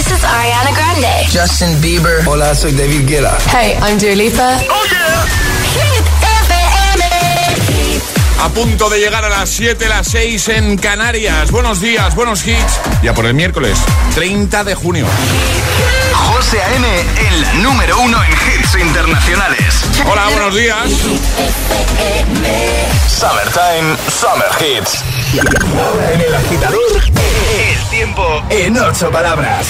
This is Ariana Grande. Justin Bieber. Hola, soy David Guetta. Hey, I'm Dua Lipa. Oh yeah. A punto de llegar a las 7, las 6 en Canarias. Buenos días, buenos hits. Ya por el miércoles, 30 de junio. José A.M. en la número uno en hits internacionales. Hola, buenos días. Summertime, Summer Hits. Ahora en el agitador, el tiempo en ocho palabras.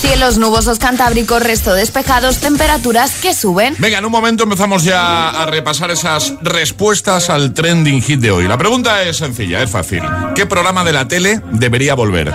Cielos nubosos cantábricos, resto despejados, temperaturas que suben. Venga, en un momento empezamos ya a repasar esas respuestas al trending hit de hoy. La pregunta es sencilla, es fácil. ¿Qué programa de la tele debería volver?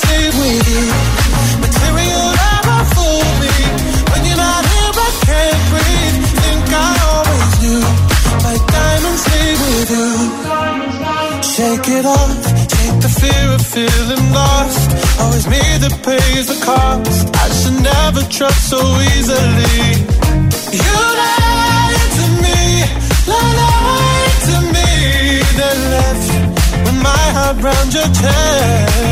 Leave with you. Material never fool me. When you're not here, I can't breathe. Think I always knew. Diamonds leave with you. Shake it off. Take the fear of feeling lost. Always me that pays the cost. I should never trust so easily. You lied to me. Lied to me. Then left my heart your chest.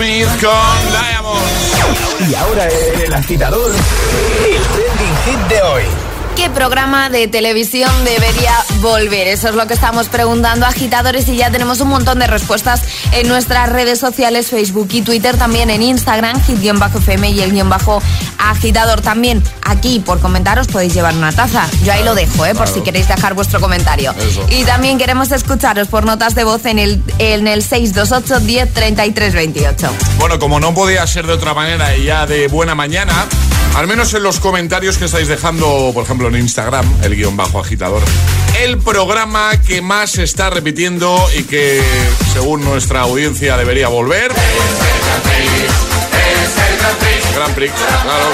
Con Diamonds. Y ahora el agitador, el trending hit de hoy. ¿Qué programa de televisión debería volver? Eso es lo que estamos preguntando agitadores y ya tenemos un montón de respuestas en nuestras redes sociales, Facebook y Twitter, también en Instagram, hit-fm y el guion bajo agitador. También aquí por comentaros podéis llevar una taza. Yo ahí lo dejo, ¿eh? por si queréis dejar vuestro comentario. Eso. Y también queremos escucharos por notas de voz en el, en el 628 10 33 28. Bueno, como no podía ser de otra manera y ya de buena mañana, al menos en los comentarios que estáis dejando, por ejemplo Instagram, el guion bajo agitador, el programa que más se está repitiendo y que según nuestra audiencia debería volver. Gran Prix, claro.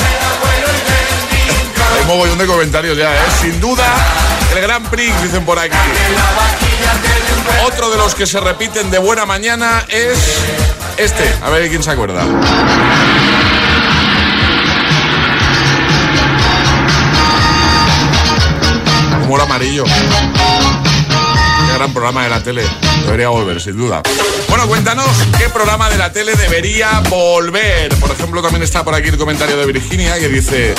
Hay mogollón de comentarios ya, ¿eh? Sin duda, el Gran Prix, dicen por aquí. Otro de los que se repiten de buena mañana es este. A ver quién se acuerda. Amarillo. Qué gran programa de la tele. Debería volver, sin duda. Bueno, cuéntanos qué programa de la tele debería volver. Por ejemplo, también está por aquí el comentario de Virginia que dice: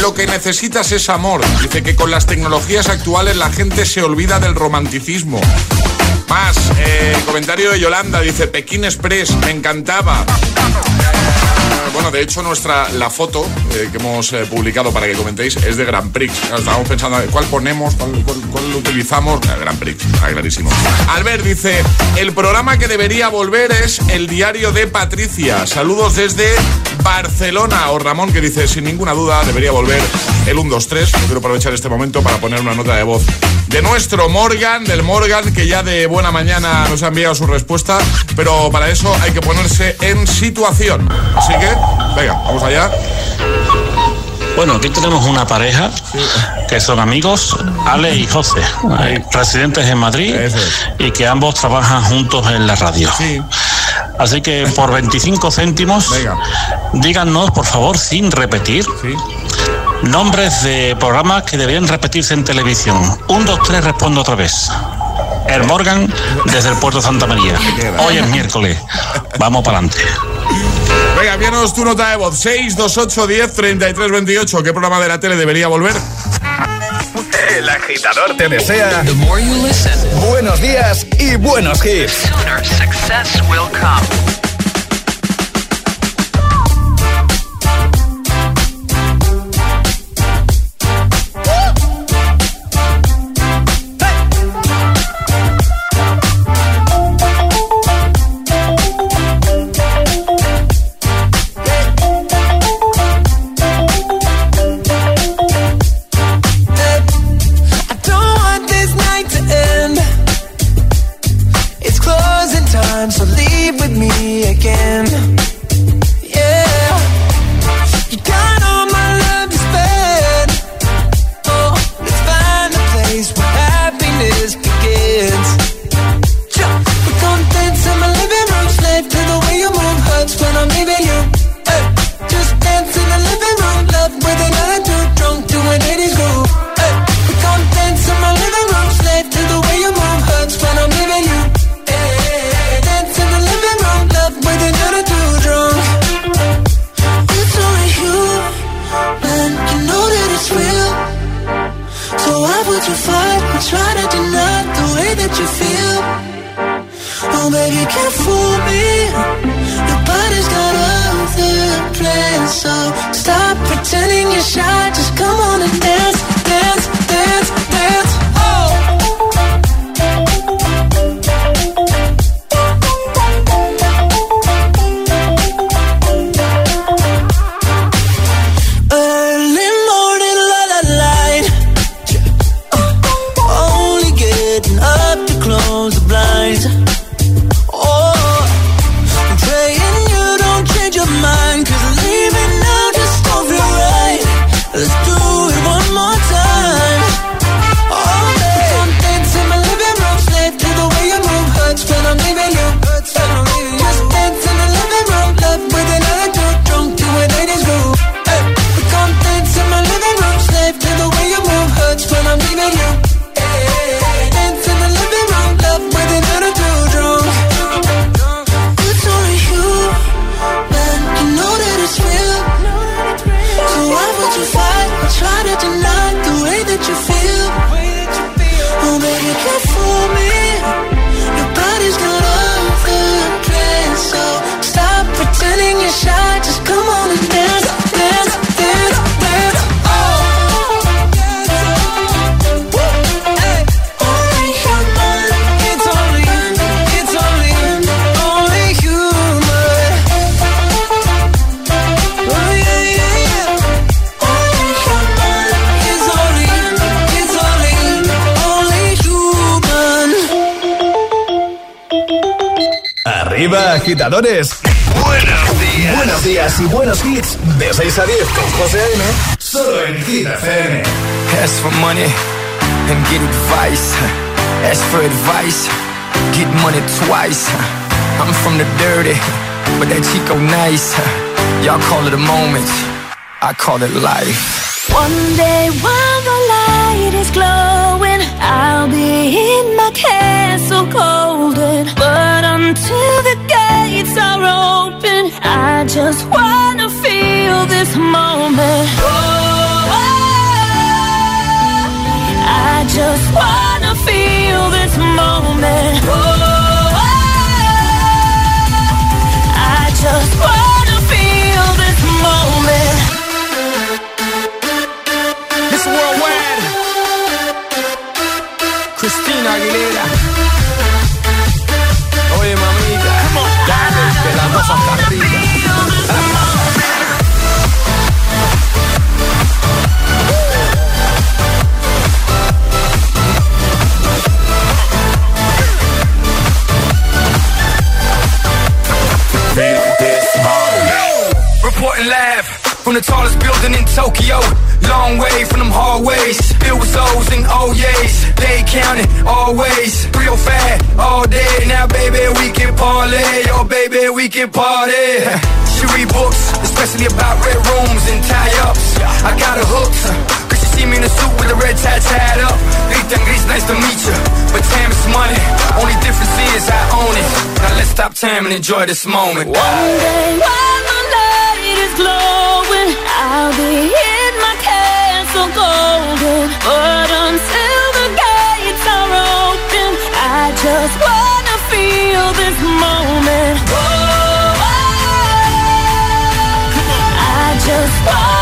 Lo que necesitas es amor. Dice que con las tecnologías actuales la gente se olvida del romanticismo. Más, eh, comentario de Yolanda dice: Pekín Express, me encantaba bueno, de hecho, nuestra la foto eh, que hemos eh, publicado para que comentéis es de Grand Prix. Estábamos pensando cuál ponemos, cuál, cuál, utilizamos. El Grand Prix, está clarísimo. Albert dice: el programa que debería volver es el diario de Patricia. Saludos desde Barcelona. O Ramón que dice: sin ninguna duda debería volver el 1, 2, 3. Yo quiero aprovechar este momento para poner una nota de voz de nuestro Morgan, del Morgan, que ya de buena mañana nos ha enviado su respuesta. Pero para eso hay que ponerse en situación. Así que Venga, vamos allá. Bueno, aquí tenemos una pareja que son amigos, Ale y José, residentes en Madrid y que ambos trabajan juntos en la radio. Así que por 25 céntimos, díganos por favor, sin repetir, nombres de programas que deberían repetirse en televisión. Un, dos, tres, respondo otra vez. El Morgan desde el puerto de Santa María. Hoy es miércoles. Vamos para adelante. Venga, envíanos tu nota de voz. 628 10 33 28. ¿Qué programa de la tele debería volver? El agitador te desea buenos días y buenos hits. heart and try to deny the way that you feel. Oh, baby, you can't fool me. Nobody's got other plans, so stop pretending you're shy. Just come on and dance. Agitadores. Buenos días. Buenos días y buenos hits. De 6 a 10 con José A.M. Solo en Hit FM. Ask for money and get advice. Ask for advice. Get money twice. I'm from the dirty, but that Chico nice. Y'all call it a moment. I call it life. One day while the light is glowing I'll be in my castle golden. But until the gates are open, I just wanna feel this moment. Oh, I just wanna feel this moment. Oh, Reporting live from the tallest building in Tokyo. Long way from them hallways. Filled with O's and oh O's. They counting always. Real fat all day. Now, baby, we can parlay. Oh, baby, we can party. She read books, especially about red rooms and tie ups. I got her she see me in a suit with a red tie tied up. And Gris, nice to meet you. But time is money. Only difference is I own it. Now let's stop time and enjoy this moment. One day light glowing, I'll be in my castle golden. But until the gates are open, I just wanna feel this moment. Oh, oh, oh. I just wanna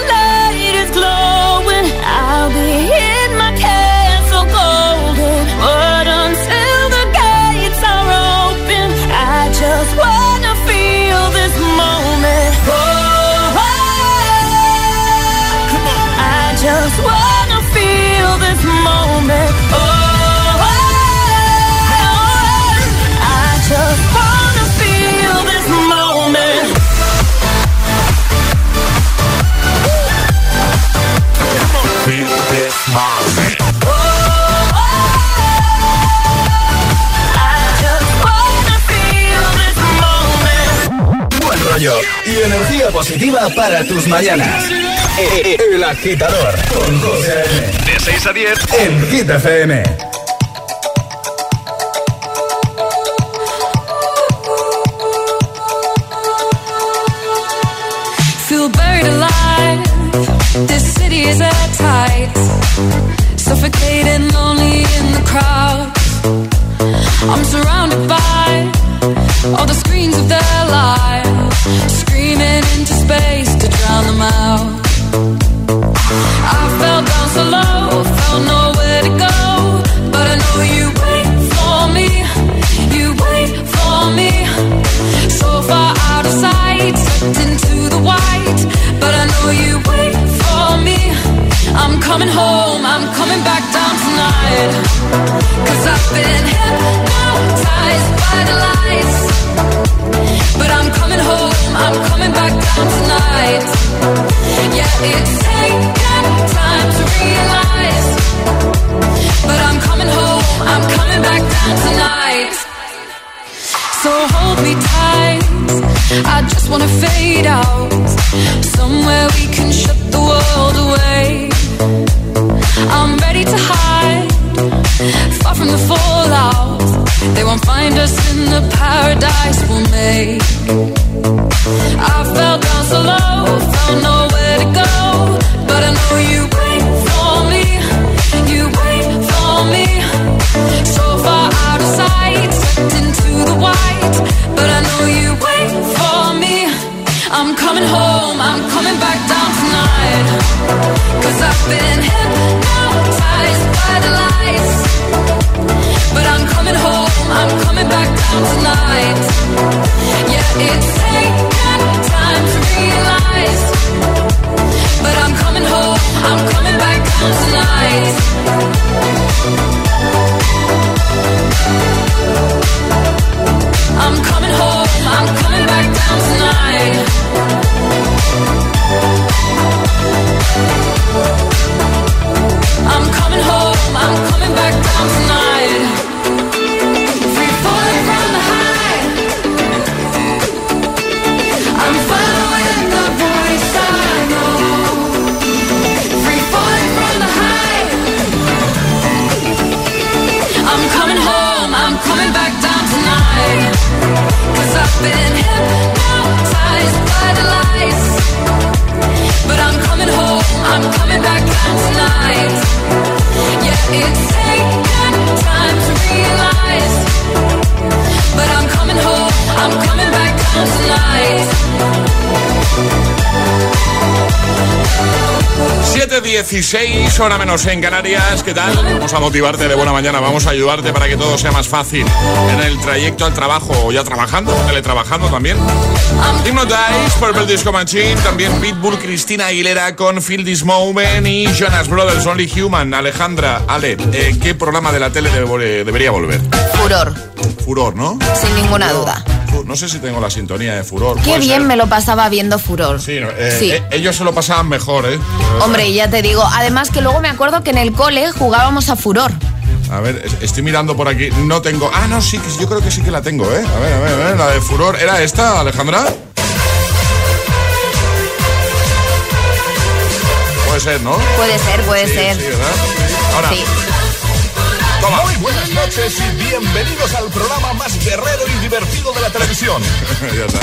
rollo y energía positiva para tus mañanas. E- e- El agitador con José. De 6 a 10. en Hit FM. 7.16, hora menos en Canarias. ¿Qué tal? Vamos a motivarte de buena mañana. Vamos a ayudarte para que todo sea más fácil en el trayecto al trabajo o ya trabajando, teletrabajando también. Hypnotize, Purple Disco Machine, también Pitbull, Cristina Aguilera con Feel This Moment y Jonas Brothers, Only Human. Alejandra, Ale, eh, ¿qué programa de la tele debe- debería volver? Furor, Furor, ¿no? sin ninguna duda. No sé si tengo la sintonía de Furor. Qué bien ser. me lo pasaba viendo Furor. Sí, eh, Sí. eh, ellos se lo pasaban mejor, ¿eh? Hombre, ya te digo, además que luego me acuerdo que en el cole jugábamos a Furor. A ver, es- estoy mirando por aquí. No tengo. Ah, no, sí, yo creo que sí que la tengo, ¿eh? A ver, a ver, a ver. La de Furor. ¿Era esta, Alejandra? Puede ser, ¿no? Puede ser, puede Sí, ser. Sí, ¿verdad? Ahora, Sí. Toma. Muy buenas noches y bienvenidos al programa más guerrero y divertido de la televisión. ya está.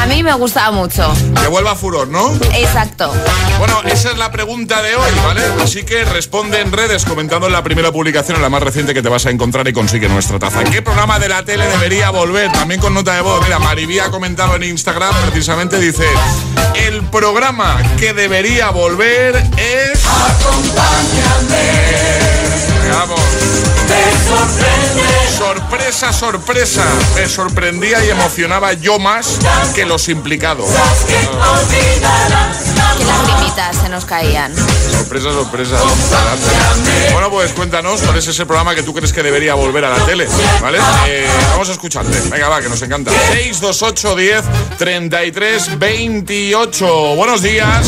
A mí me gustaba mucho. Que vuelva Furor, ¿no? Exacto. Bueno, esa es la pregunta de hoy, ¿vale? Así que responde en redes comentando en la primera publicación, en la más reciente que te vas a encontrar y consigue nuestra taza. ¿Qué programa de la tele debería volver? También con nota de voz. Mira, Maribí ha comentado en Instagram, precisamente dice, el programa que debería volver es... Venga, Vamos. Sorpresa, sorpresa. Me sorprendía y emocionaba yo más que los implicados. Que las limitas se nos caían. Sorpresa, sorpresa. Adelante. Bueno, pues cuéntanos cuál es ese programa que tú crees que debería volver a la tele, ¿vale? Eh, vamos a escucharte. Venga, va, que nos encanta. 628 10 33 28. Buenos días.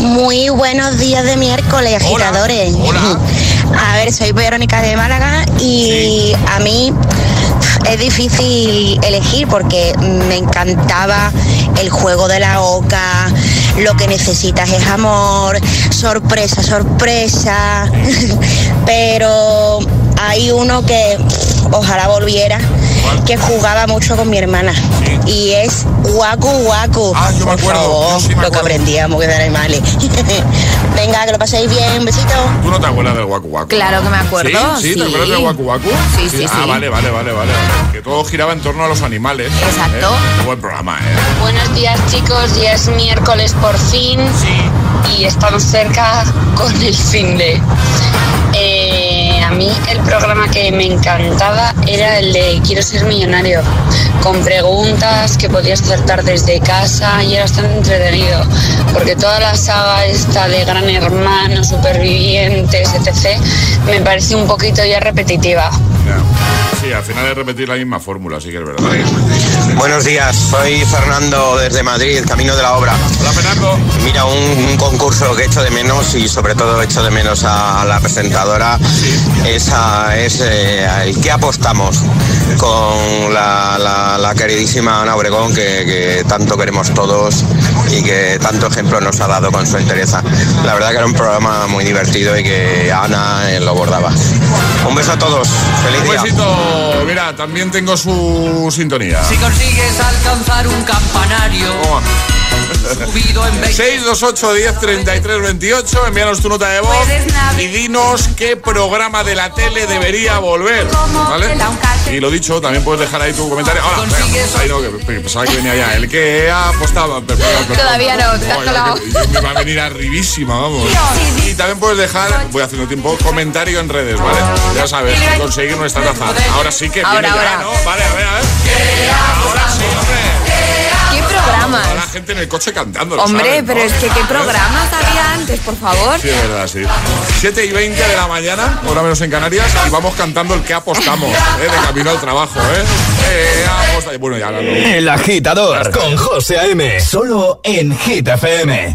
Muy buenos días de miércoles, Hola. agitadores. Hola. A ver, soy Verónica de Málaga y a mí es difícil elegir porque me encantaba el juego de la oca, lo que necesitas es amor, sorpresa, sorpresa. Pero hay uno que ojalá volviera, que jugaba mucho con mi hermana y es Waku Waku. Ah, yo me acuerdo, favor, yo sí me lo que aprendíamos que de animales. Venga, que lo paséis bien, besito. ¿Tú no te acuerdas del Waku Waku? Claro que me acuerdo, ¿Sí? ¿Sí? ¿Te sí. acuerdas del Waku Waku? Sí, sí, Ah, sí. vale, vale, vale, vale. Que todo giraba en torno a los animales. Exacto. ¿eh? Buen programa, ¿eh? Buenos días chicos, ya es miércoles por fin y estamos cerca con el fin de... A mí el programa que me encantaba era el de Quiero ser millonario, con preguntas que podías acertar desde casa y era bastante entretenido, porque toda la saga esta de Gran Hermano, Supervivientes, etc., me parece un poquito ya repetitiva. Sí, al final es repetir la misma fórmula, sí que es verdad. Buenos días, soy Fernando desde Madrid, camino de la obra. Hola, Fernando. Mira, un, un concurso que echo de menos y sobre todo echo de menos a, la presentadora esa es eh, el que apostamos con la, la- la queridísima Ana Obregón que, que tanto queremos todos y que tanto ejemplo nos ha dado con su entereza. La verdad que era un programa muy divertido y que Ana eh, lo bordaba. Un beso a todos, feliz Un día. besito. Mira, también tengo su sintonía. Si consigues alcanzar un campanario subido en 20 628 10 33 28 envíanos tu nota de voz y dinos qué programa de la tele debería volver ¿vale? y lo dicho también puedes dejar ahí tu comentario. Ahora venga, ahí no, que- que pensaba que venía ya. El que pero- Todavía no, te has que- que me va a venir arribísima vamos. Y también puedes dejar voy haciendo tiempo comentario en redes ¿vale? ya sabes conseguir nuestra taza. Ahora sí que Ahora, viene ya. ¿no? vale a ver a ver. Ahora sí hombre ¿Qué Toda la gente en el coche cantando Hombre, saben, ¿no? pero es que qué programas había antes, por favor. Sí, es verdad, sí. 7 y 20 de la mañana, hora menos en Canarias, y vamos cantando el que apostamos, ¿eh? de camino al trabajo, ¿eh? Eh, aposta- Bueno, ya no. El agitador con José A.M. Solo en Hit FM.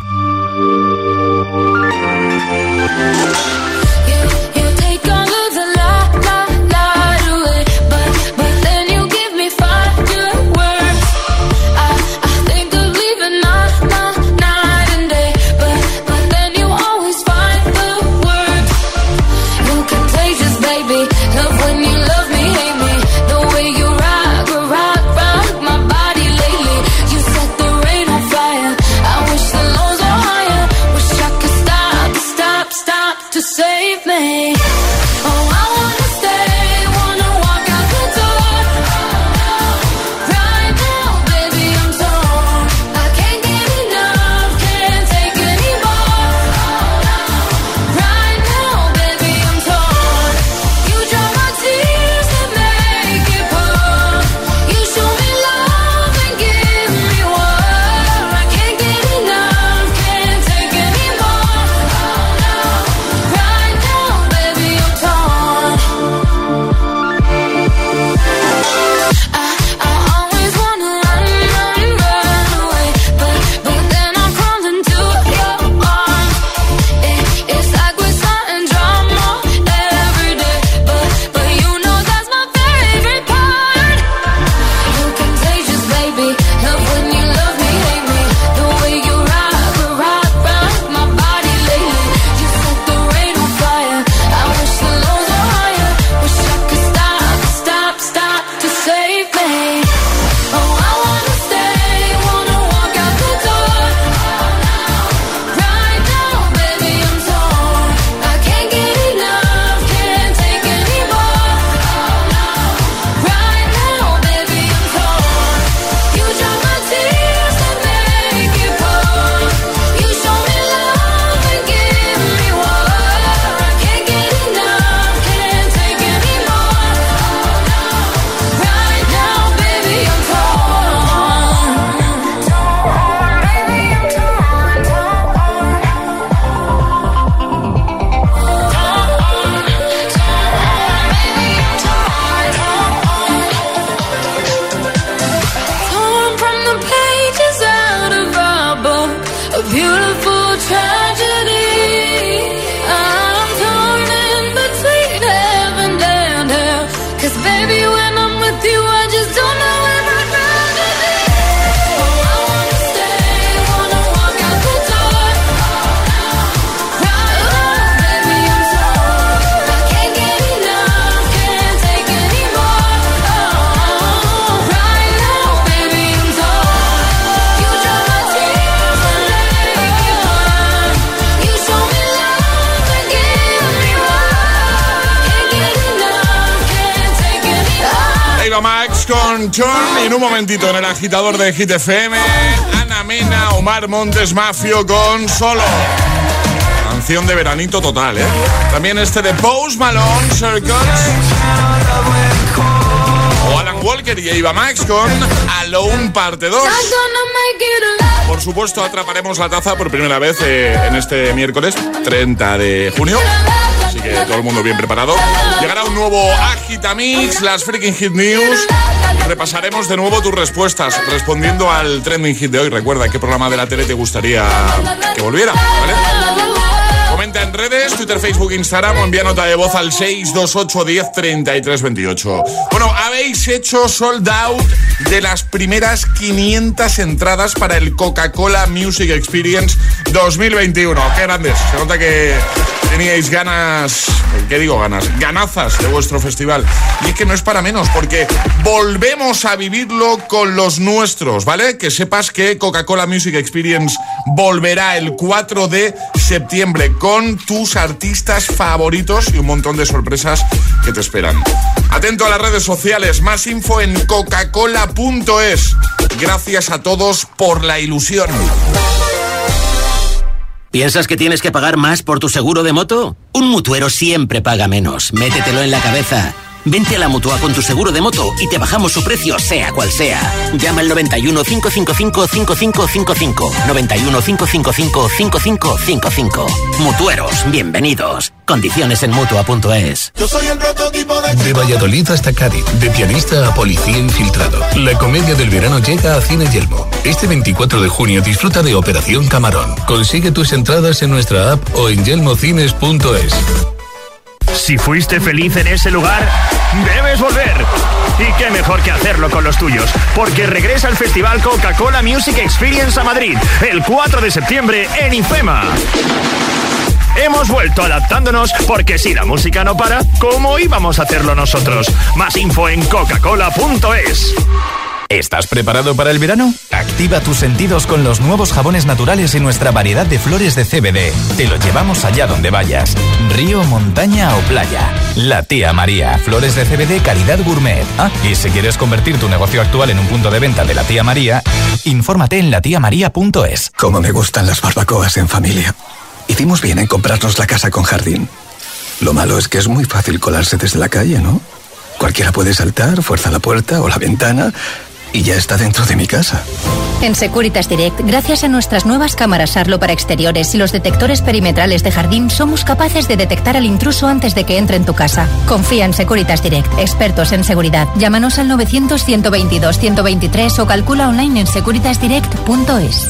Con John y en un momentito en el agitador de Hit FM, Ana Mena, Omar Montes Mafio con Solo. Canción de veranito total, ¿eh? También este de Post Malone, Circles. O Alan Walker y Eva Max con Alone Parte 2. Por supuesto, atraparemos la taza por primera vez eh, en este miércoles 30 de junio. Así que todo el mundo bien preparado. Llegará un nuevo Agitamix, las Freaking Hit News. repasaremos de nuevo tus respuestas respondiendo al trending hit de hoy. Recuerda qué programa de la tele te gustaría que volviera, ¿vale? Comenta en redes, Twitter, Facebook, Instagram o envía nota de voz al 628 10 33 28. Bueno, habéis hecho sold out de las primeras 500 entradas para el Coca-Cola Music Experience 2021. ¡Qué grandes! Se nota que teníais ganas, ¿qué digo ganas? Ganazas de vuestro festival. Y es que no es para menos, porque volvemos a vivirlo con los nuestros, ¿vale? Que sepas que Coca-Cola Music Experience volverá el 4 de septiembre con tus artistas favoritos y un montón de sorpresas que te esperan. Atento a las redes sociales, más info en coca-cola.es. Gracias a todos por la ilusión. ¿Piensas que tienes que pagar más por tu seguro de moto? Un mutuero siempre paga menos. Métetelo en la cabeza. Vente a la Mutua con tu seguro de moto y te bajamos su precio sea cual sea. Llama al 91 555 5555. 91 555 5555. Mutueros, bienvenidos. Condiciones en Mutua.es. Yo soy el prototipo de... De Valladolid hasta Cádiz, de pianista a policía infiltrado. La comedia del verano llega a Cine Yelmo. Este 24 de junio disfruta de Operación Camarón. Consigue tus entradas en nuestra app o en yelmocines.es. Si fuiste feliz en ese lugar, debes volver. Y qué mejor que hacerlo con los tuyos, porque regresa el Festival Coca-Cola Music Experience a Madrid el 4 de septiembre en IFEMA. Hemos vuelto adaptándonos porque si la música no para, ¿cómo íbamos a hacerlo nosotros? Más info en coca-cola.es. ¿Estás preparado para el verano? Activa tus sentidos con los nuevos jabones naturales y nuestra variedad de flores de CBD. Te lo llevamos allá donde vayas. Río, montaña o playa. La tía María. Flores de CBD calidad gourmet. Ah, y si quieres convertir tu negocio actual en un punto de venta de la tía María, infórmate en latiamaría.es. Como me gustan las barbacoas en familia. Hicimos bien en comprarnos la casa con jardín. Lo malo es que es muy fácil colarse desde la calle, ¿no? Cualquiera puede saltar, fuerza la puerta o la ventana y ya está dentro de mi casa. En Securitas Direct, gracias a nuestras nuevas cámaras Arlo para exteriores y los detectores perimetrales de jardín, somos capaces de detectar al intruso antes de que entre en tu casa. Confía en Securitas Direct, expertos en seguridad. Llámanos al 900 122 123 o calcula online en securitasdirect.es.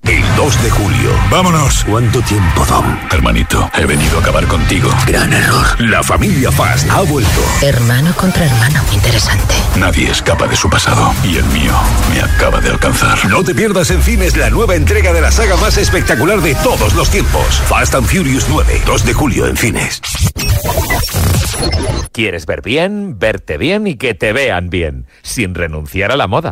El 2 de julio. Vámonos. ¿Cuánto tiempo, Dom? Hermanito, he venido a acabar contigo. Gran error. La familia Fast ha vuelto. Hermano contra hermano. Interesante. Nadie escapa de su pasado. Y el mío me acaba de alcanzar. No te pierdas en cines la nueva entrega de la saga más espectacular de todos los tiempos. Fast and Furious 9. 2 de julio en cines. ¿Quieres ver bien, verte bien y que te vean bien? Sin renunciar a la moda.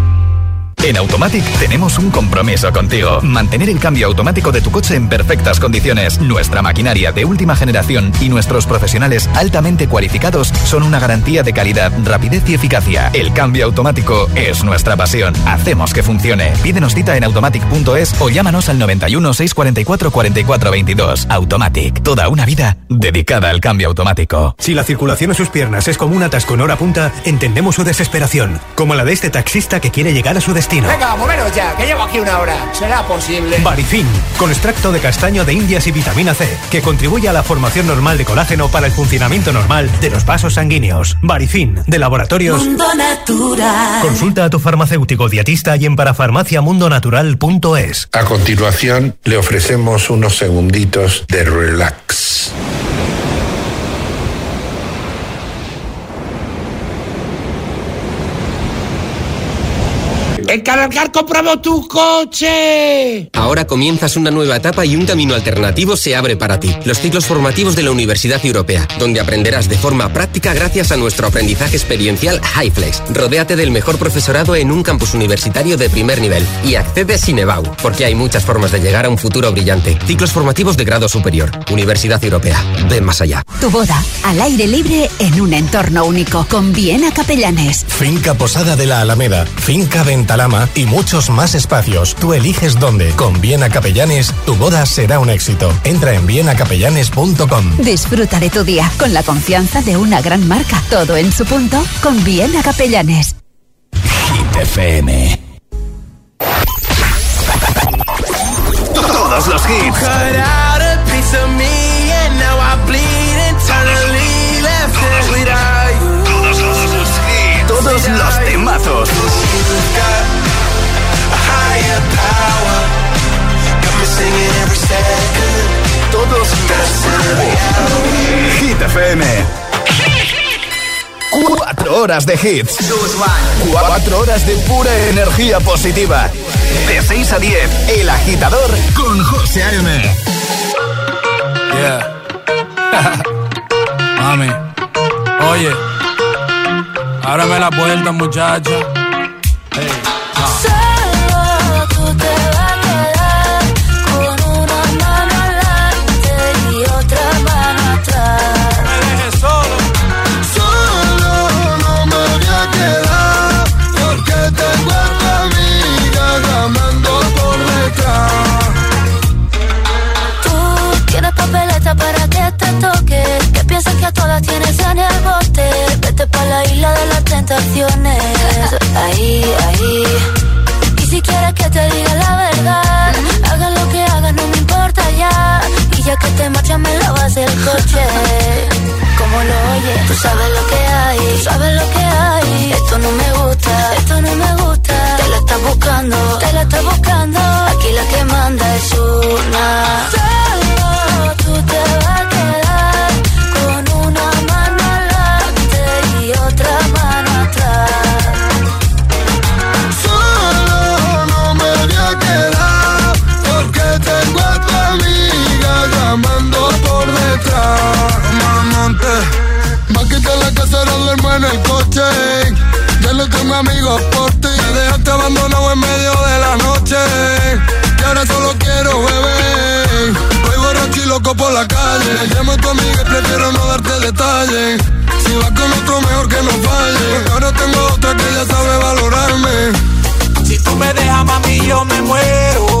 En Automatic tenemos un compromiso contigo. Mantener el cambio automático de tu coche en perfectas condiciones. Nuestra maquinaria de última generación y nuestros profesionales altamente cualificados son una garantía de calidad, rapidez y eficacia. El cambio automático es nuestra pasión. Hacemos que funcione. Pídenos cita en automatic.es o llámanos al 91 644 44 22. Automatic. Toda una vida dedicada al cambio automático. Si la circulación en sus piernas es como un atasco en hora punta, entendemos su desesperación. Como la de este taxista que quiere llegar a su destino destino. Venga, moveros ya, que llevo aquí una hora. ¿Será posible? Barifin, con extracto de castaño de indias y vitamina C, que contribuye a la formación normal de colágeno para el funcionamiento normal de los vasos sanguíneos. Barifin, de laboratorios. Mundo Natural. Consulta a tu farmacéutico dietista y en parafarmaciamundonatural.es. A continuación, le ofrecemos unos segunditos de relax. ¡En Cargar compramos tu coche! Ahora comienzas una nueva etapa y un camino alternativo se abre para ti. Los ciclos formativos de la Universidad Europea, donde aprenderás de forma práctica gracias a nuestro aprendizaje experiencial HighFlex. Rodéate del mejor profesorado en un campus universitario de primer nivel y accede sin EBAU, porque hay muchas formas de llegar a un futuro brillante. Ciclos formativos de grado superior. Universidad Europea. Ven más allá. Tu boda, al aire libre, en un entorno único, con Viena Capellanes. Finca Posada de la Alameda, Finca Y muchos más espacios. Tú eliges dónde. Con Viena Capellanes, tu boda será un éxito. Entra en vienacapellanes.com. Disfruta de tu día con la confianza de una gran marca. Todo en su punto con Viena Capellanes. Hit FM. Todos los hits. Todos los Todos los Hit FM. Cuatro horas de hits. Cuatro horas de pura energía positiva. De 6 a 10, El Agitador con José A.M. Yeah. Mami. Oye. Ábrame la puerta, muchacha. Para que te toque. Que piensas que a todas tienes en el bote. Vete pa' la isla de las tentaciones. Ahí, ahí. Y si quieres que te diga la verdad, haga lo que hagas, no me importa ya. Y ya que te marchas, me lavas el coche. Como lo oyes, tú sabes lo que hay, tú sabes lo que hay. Esto no me gusta, esto no me gusta. Te la estás buscando, te la estás buscando. Aquí la que manda es una. Solo tú te vas me dejas, mami, yo me muero.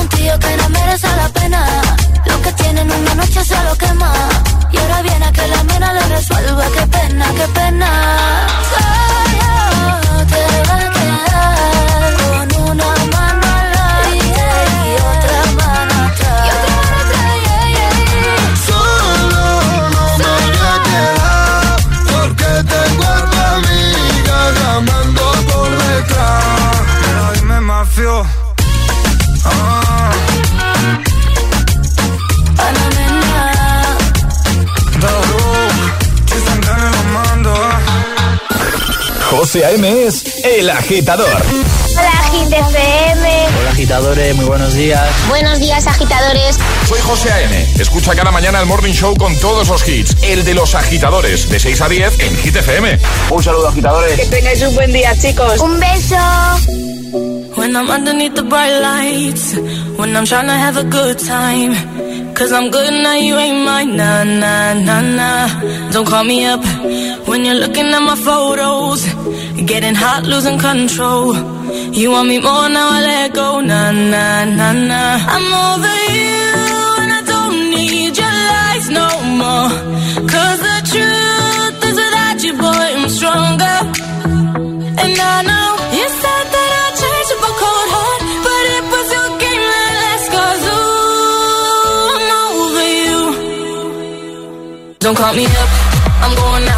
un tío que no merece la pena. Lo que tienen una noche se lo quema. Y ahora viene a que la mena le resuelva, qué pena, qué pena. Solo te va a quedar con una mano 12 a.m. es El Agitador. Hola, Agit FM. Hola, agitadores. Muy buenos días. Buenos días, agitadores. Soy José A.M. Escucha cada mañana el Morning Show con todos los hits. El de los agitadores, de 6 a 10 en Hit FM. Un saludo, agitadores. Que tengáis un buen día, chicos. Un beso. When I'm underneath the bright lights, when I'm trying to have a good time. Cause I'm good now, you ain't mine. Nah, nah, nah, nah. Don't call me up when you're looking at my photos. Getting hot, losing control. You want me more now, I let go. Nah, nah, nah, nah. I'm over you, and I don't need your lies no more. Cause the truth is without you, boy, I'm stronger. And I know you said that I'd change up a cold heart, but it was your game that last. Cause ooh, I'm over you. Don't call me up, I'm going out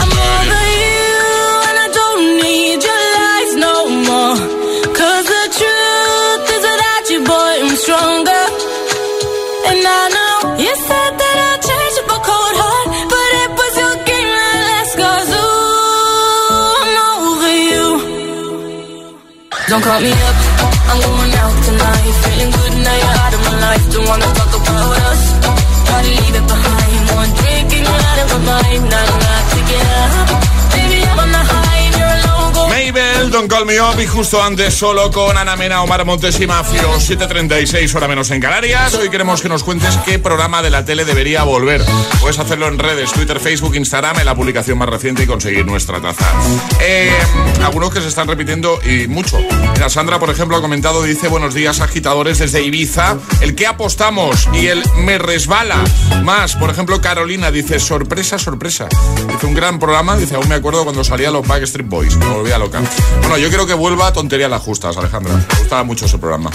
I'm over you, and I don't need your lies no the truth is without you, boy, I'm stronger. And I know you said that I'd change cold heart, but it was your game that ooh, I'm over you. Don't call me up, wanna talk about us. Gotta leave it behind. One drink and you're out of my mind. Not enough Don't Call Me Up y justo antes solo con Ana Mena, Omar Montes y Mafio, 7.36 hora menos en Canarias. Hoy queremos que nos cuentes qué programa de la tele debería volver. Puedes hacerlo en redes, Twitter, Facebook, Instagram, en la publicación más reciente y conseguir nuestra taza. Eh, algunos que se están repitiendo y mucho. Mira, Sandra, por ejemplo, ha comentado, dice, buenos días agitadores desde Ibiza. El que apostamos y el me resbala más. Por ejemplo, Carolina dice, sorpresa, sorpresa. Dice, un gran programa, dice, aún me acuerdo cuando salía los Backstreet Boys. Me volvía loca. Bueno, yo creo que vuelva a Tontería las Justas, Alejandra. Me gustaba mucho ese programa.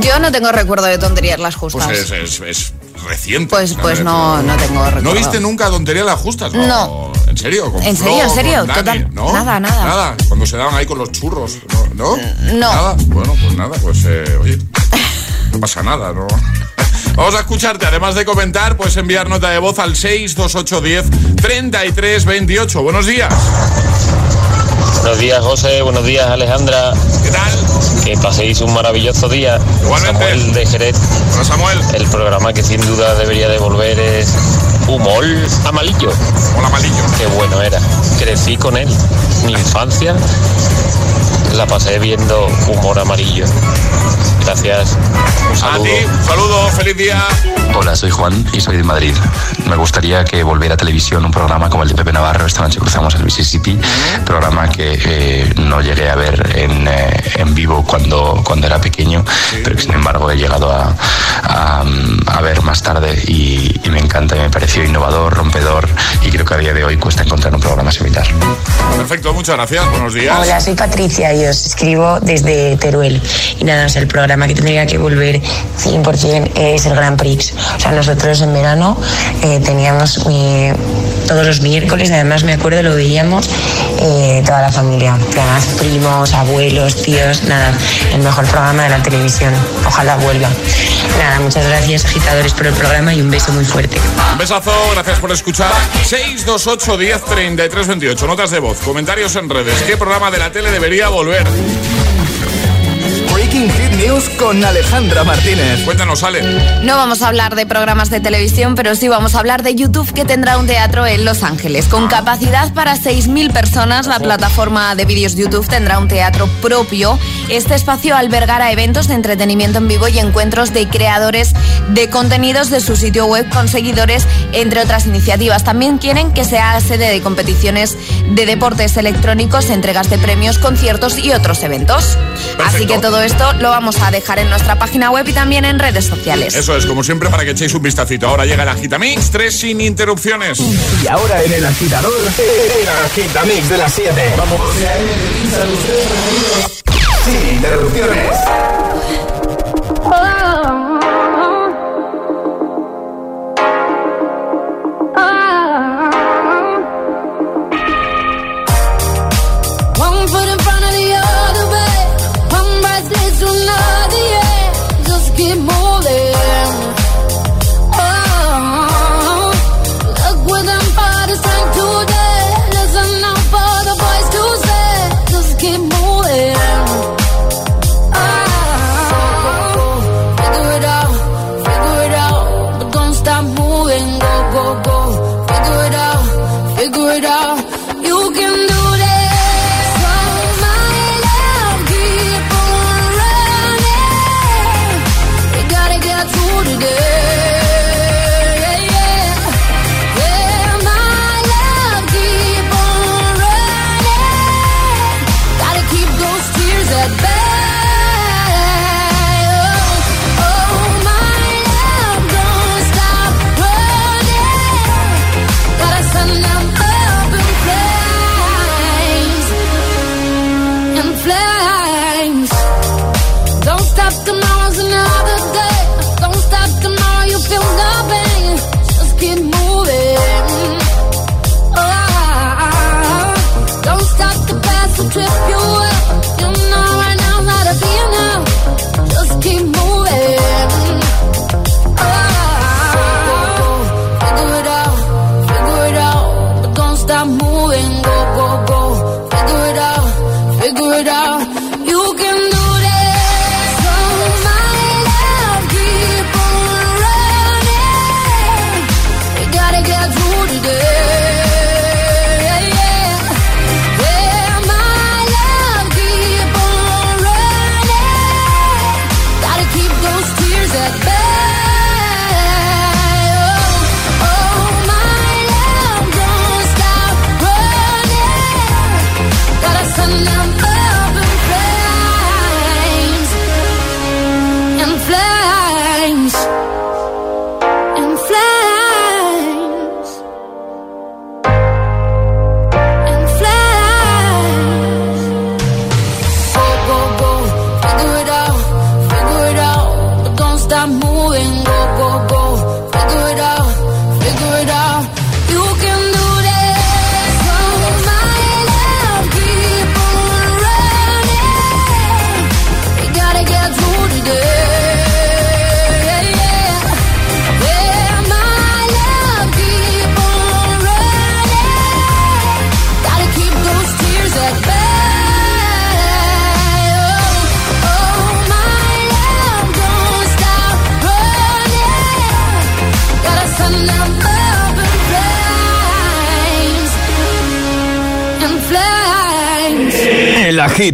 Yo no tengo recuerdo de tonterías las justas. Pues es, es- es reciente. Pues, pues no, no tengo recuerdo. ¿No viste nunca Tontería las Justas? No. ¿En serio? ¿Con ¿En serio, en serio? con Dani? Total- ¿No? nada, nada. Nada. Cuando se daban ahí con los churros. ¿No? ¿No? No. Nada. Bueno, pues nada, pues eh, oye. No pasa nada, ¿no? Vamos a escucharte, además de comentar, puedes enviar nota de voz al 62810 3328. Buenos días. Buenos días, José. Buenos días, Alejandra. ¿Qué tal? Que paséis un maravilloso día. Samuel de Jerez. Hola, Samuel. El programa que sin duda debería de volver es Humor Amarillo. Hola, Amarillo. Qué bueno era. Crecí con él. Mi infancia la pasé viendo Humor Amarillo. Gracias. Un A saludo. ti, un saludo, feliz día. Hola, soy Juan y soy de Madrid. Me gustaría que volviera a televisión un programa como el de Pepe Navarro, Esta noche cruzamos el Mississippi, programa que eh, no llegué a ver en, eh, en vivo cuando, cuando era pequeño, pero que sin embargo he llegado a, a, a ver más tarde y, y me encanta y me pareció innovador, rompedor y creo que a día de hoy cuesta encontrar un programa similar. Perfecto, muchas gracias. Buenos días. Hola, soy Patricia y y os escribo desde Teruel. Y nada, el programa que tendría que volver 100% es el Grand Prix. O sea, nosotros en verano eh, teníamos todos los miércoles, además me acuerdo, lo veíamos eh, toda la familia, además primos, abuelos, tíos, nada, el mejor programa de la televisión. Ojalá vuelva. Nada, muchas gracias agitadores por el programa y un beso muy fuerte. Un besazo, gracias por escuchar. 628 10 33 28, notas de voz, comentarios en redes. ¿Qué programa de la tele debería volver? fuera. Breaking Hit News con Alejandra Martínez. Cuéntanos, Ale. No vamos a hablar de programas de televisión, pero sí vamos a hablar de YouTube que tendrá un teatro en Los Ángeles. Con capacidad para 6.000 personas, la plataforma de vídeos YouTube tendrá un teatro propio. Este espacio albergará eventos de entretenimiento en vivo y encuentros de creadores de contenidos de su sitio web con seguidores, entre otras iniciativas. También quieren que sea sede de competiciones de deportes electrónicos, entregas de premios, conciertos y otros eventos. Así que todo esto lo vamos a dejar en nuestra página web y también en redes sociales. Eso es, como siempre, para que echéis un vistacito. Ahora llega el Agitamix, tres sin interrupciones. Y ahora en el agitador, el Agitamix de las 7. Vamos. Sin interrupciones.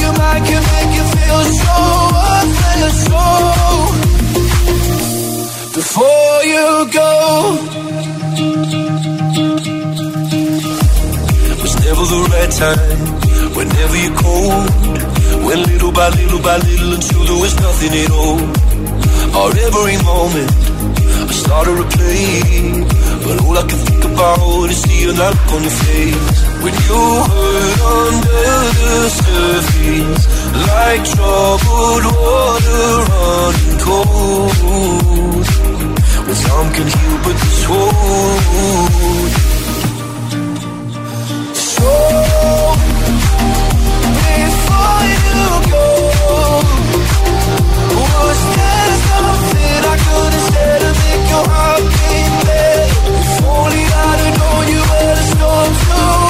your mind can make you feel so worthless. So before you go. Was never the right time. Whenever you're cold, went little by little by little until there was nothing at all. Our every moment, I started to play, but all I can think about is seeing that look on your face when you hurt under the surface, like troubled water running cold. Well, some can heal, but this won't. So before you go, was there something I could have said to make your heart beat better? If only I'd have known you were the storm to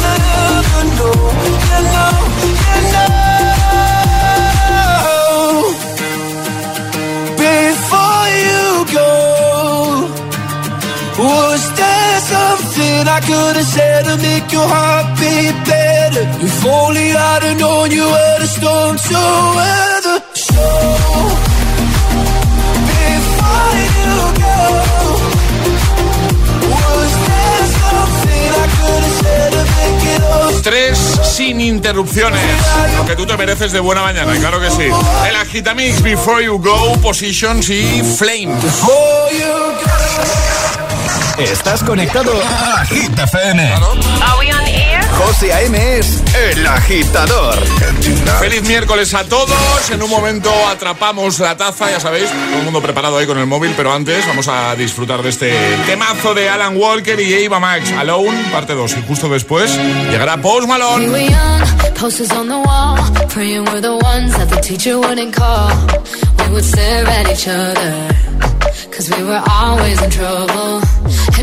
know. You know, you know. Before you go, was there something I could have said to make your heart beat better? If only I'd have known you were the storm so weather. Tres sin interrupciones. Lo que tú te mereces de buena mañana, claro que sí. El Agitamix, Before You Go, Positions y Flame. Estás conectado a Agita ah, FM. José A.M. es El Agitador. Feliz miércoles a todos. En un momento atrapamos la taza, ya sabéis, todo el mundo preparado ahí con el móvil, pero antes vamos a disfrutar de este temazo de Alan Walker y Eva Max. Alone, parte 2. Y justo después llegará Post Malone. We posters on the wall, praying we're the ones that the teacher wouldn't call. We would stare at each other, cause we were always in trouble.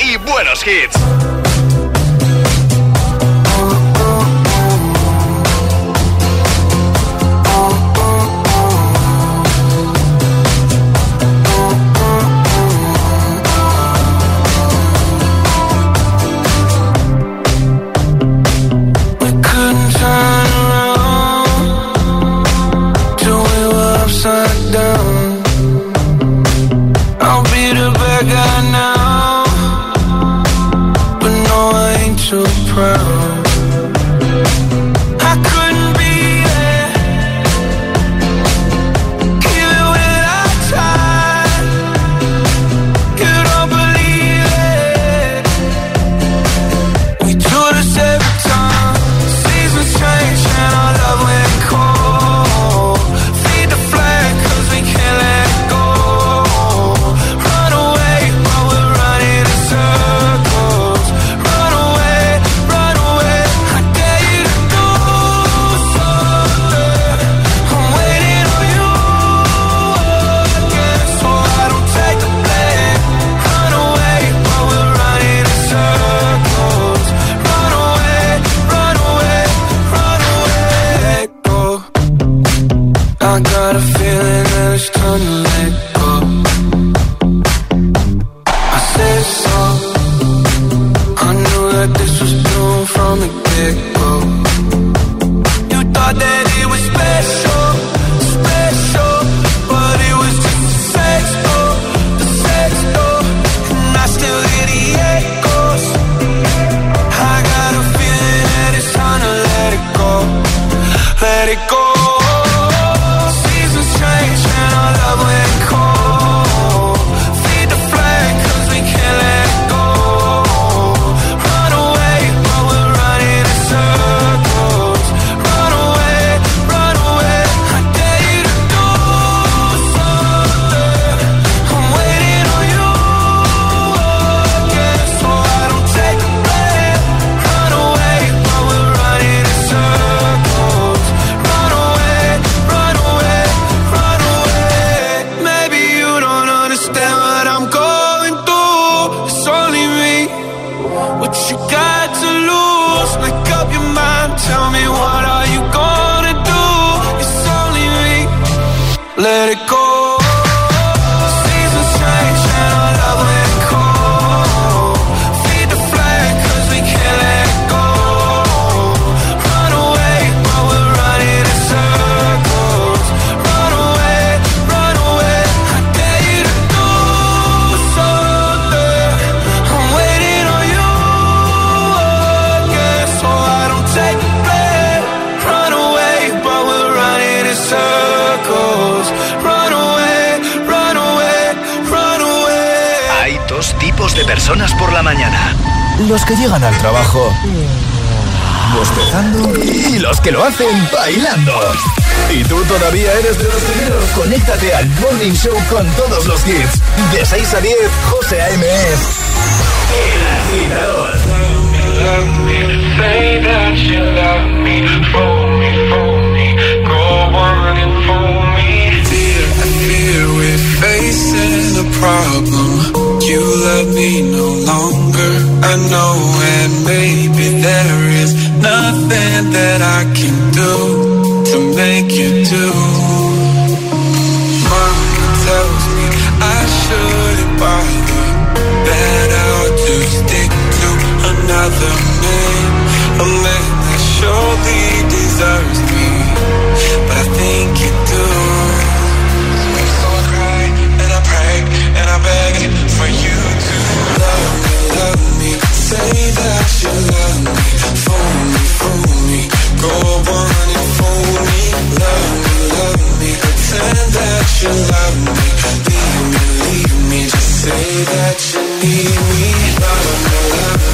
y buenos hits. Llegan al trabajo bostezando y los que lo hacen bailando. Y tú todavía eres de los primeros. Conéctate al Morning Show con todos los hits. De 6 a 10, José A.M. El agitador. Go me. A problem. You love me no longer, I know, and maybe there is nothing that I can do to make you do. Say that you love me, fool me, fool me, go on and fool me, love me, love me, pretend that you love me, leave me, leave me, just say that you need me, love me, love me.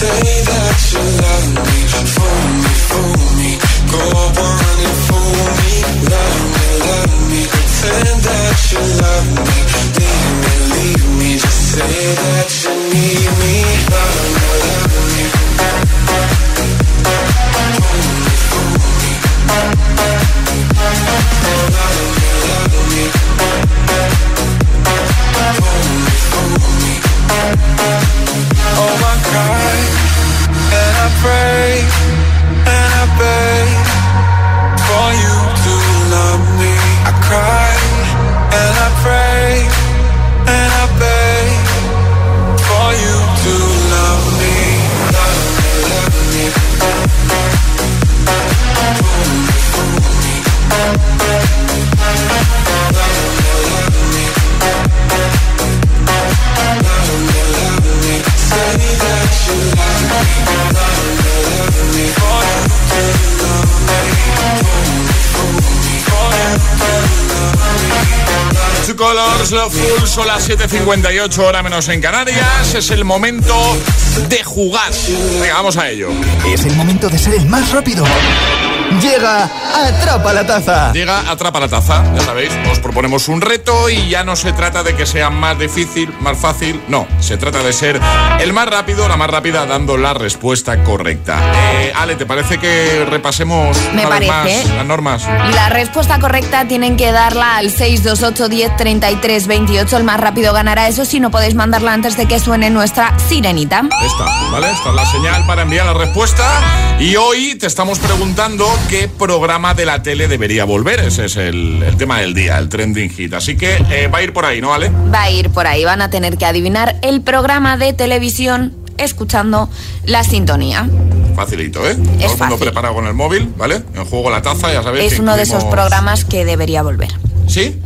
Say that you love me Fool me, fool me Go on and fool me Love me, love me. Pretend that you love me Leave me, leave me Just say that you need me break Two Colors, Love Full, son las 7.58, hora menos en Canarias. Es el momento de jugar. Venga, vamos a ello. Es el momento de ser el más rápido. Llega Atrapa la Taza. Llega Atrapa la Taza, ya sabéis. Os proponemos un reto y ya no se trata de que sea más difícil, más fácil. No, se trata de ser el más rápido, la más rápida, dando la respuesta correcta. Eh, Ale, ¿te parece que repasemos Me parece. más las normas? La respuesta correcta tienen que darla al 628 10 33 28. El más rápido ganará eso si no podéis mandarla antes de que suene nuestra sirenita. Esta, ¿vale? Esta es la señal para enviar la respuesta. Y hoy te estamos preguntando qué programa de la tele debería volver. Ese es el, el tema del día, el trending hit. Así que eh, va a ir por ahí, ¿no, Ale? Va a ir por ahí, van a tener que adivinar el programa de televisión escuchando la sintonía. Facilito, ¿eh? Todo el mundo fácil. preparado con el móvil, ¿vale? En juego la taza, ya sabéis. Es uno de esos programas que debería volver. ¿Sí?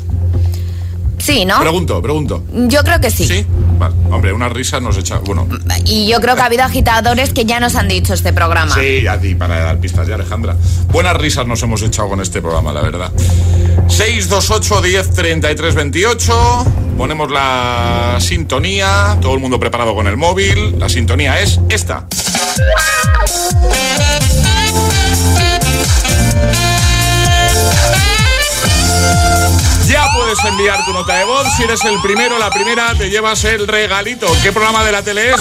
Sí, ¿no? Pregunto, pregunto. Yo creo que sí. ¿Sí? Vale. Hombre, una risa nos echa. Bueno. Y yo creo que ha habido agitadores que ya nos han dicho este programa. Sí, a ti, para dar pistas ya, Alejandra. Buenas risas nos hemos echado con este programa, la verdad. 628 10 33 28. Ponemos la sintonía. Todo el mundo preparado con el móvil. La sintonía es esta. Puedes enviar tu nota de voz. Si eres el primero, la primera, te llevas el regalito. ¿Qué programa de la tele es?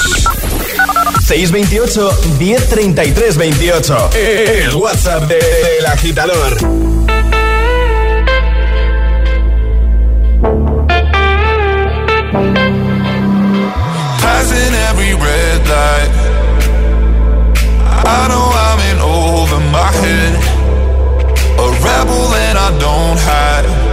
628 1033 28. El WhatsApp del agitador. Passing every red light. I know I'm in over my head. A rebel and I don't hide.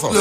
Con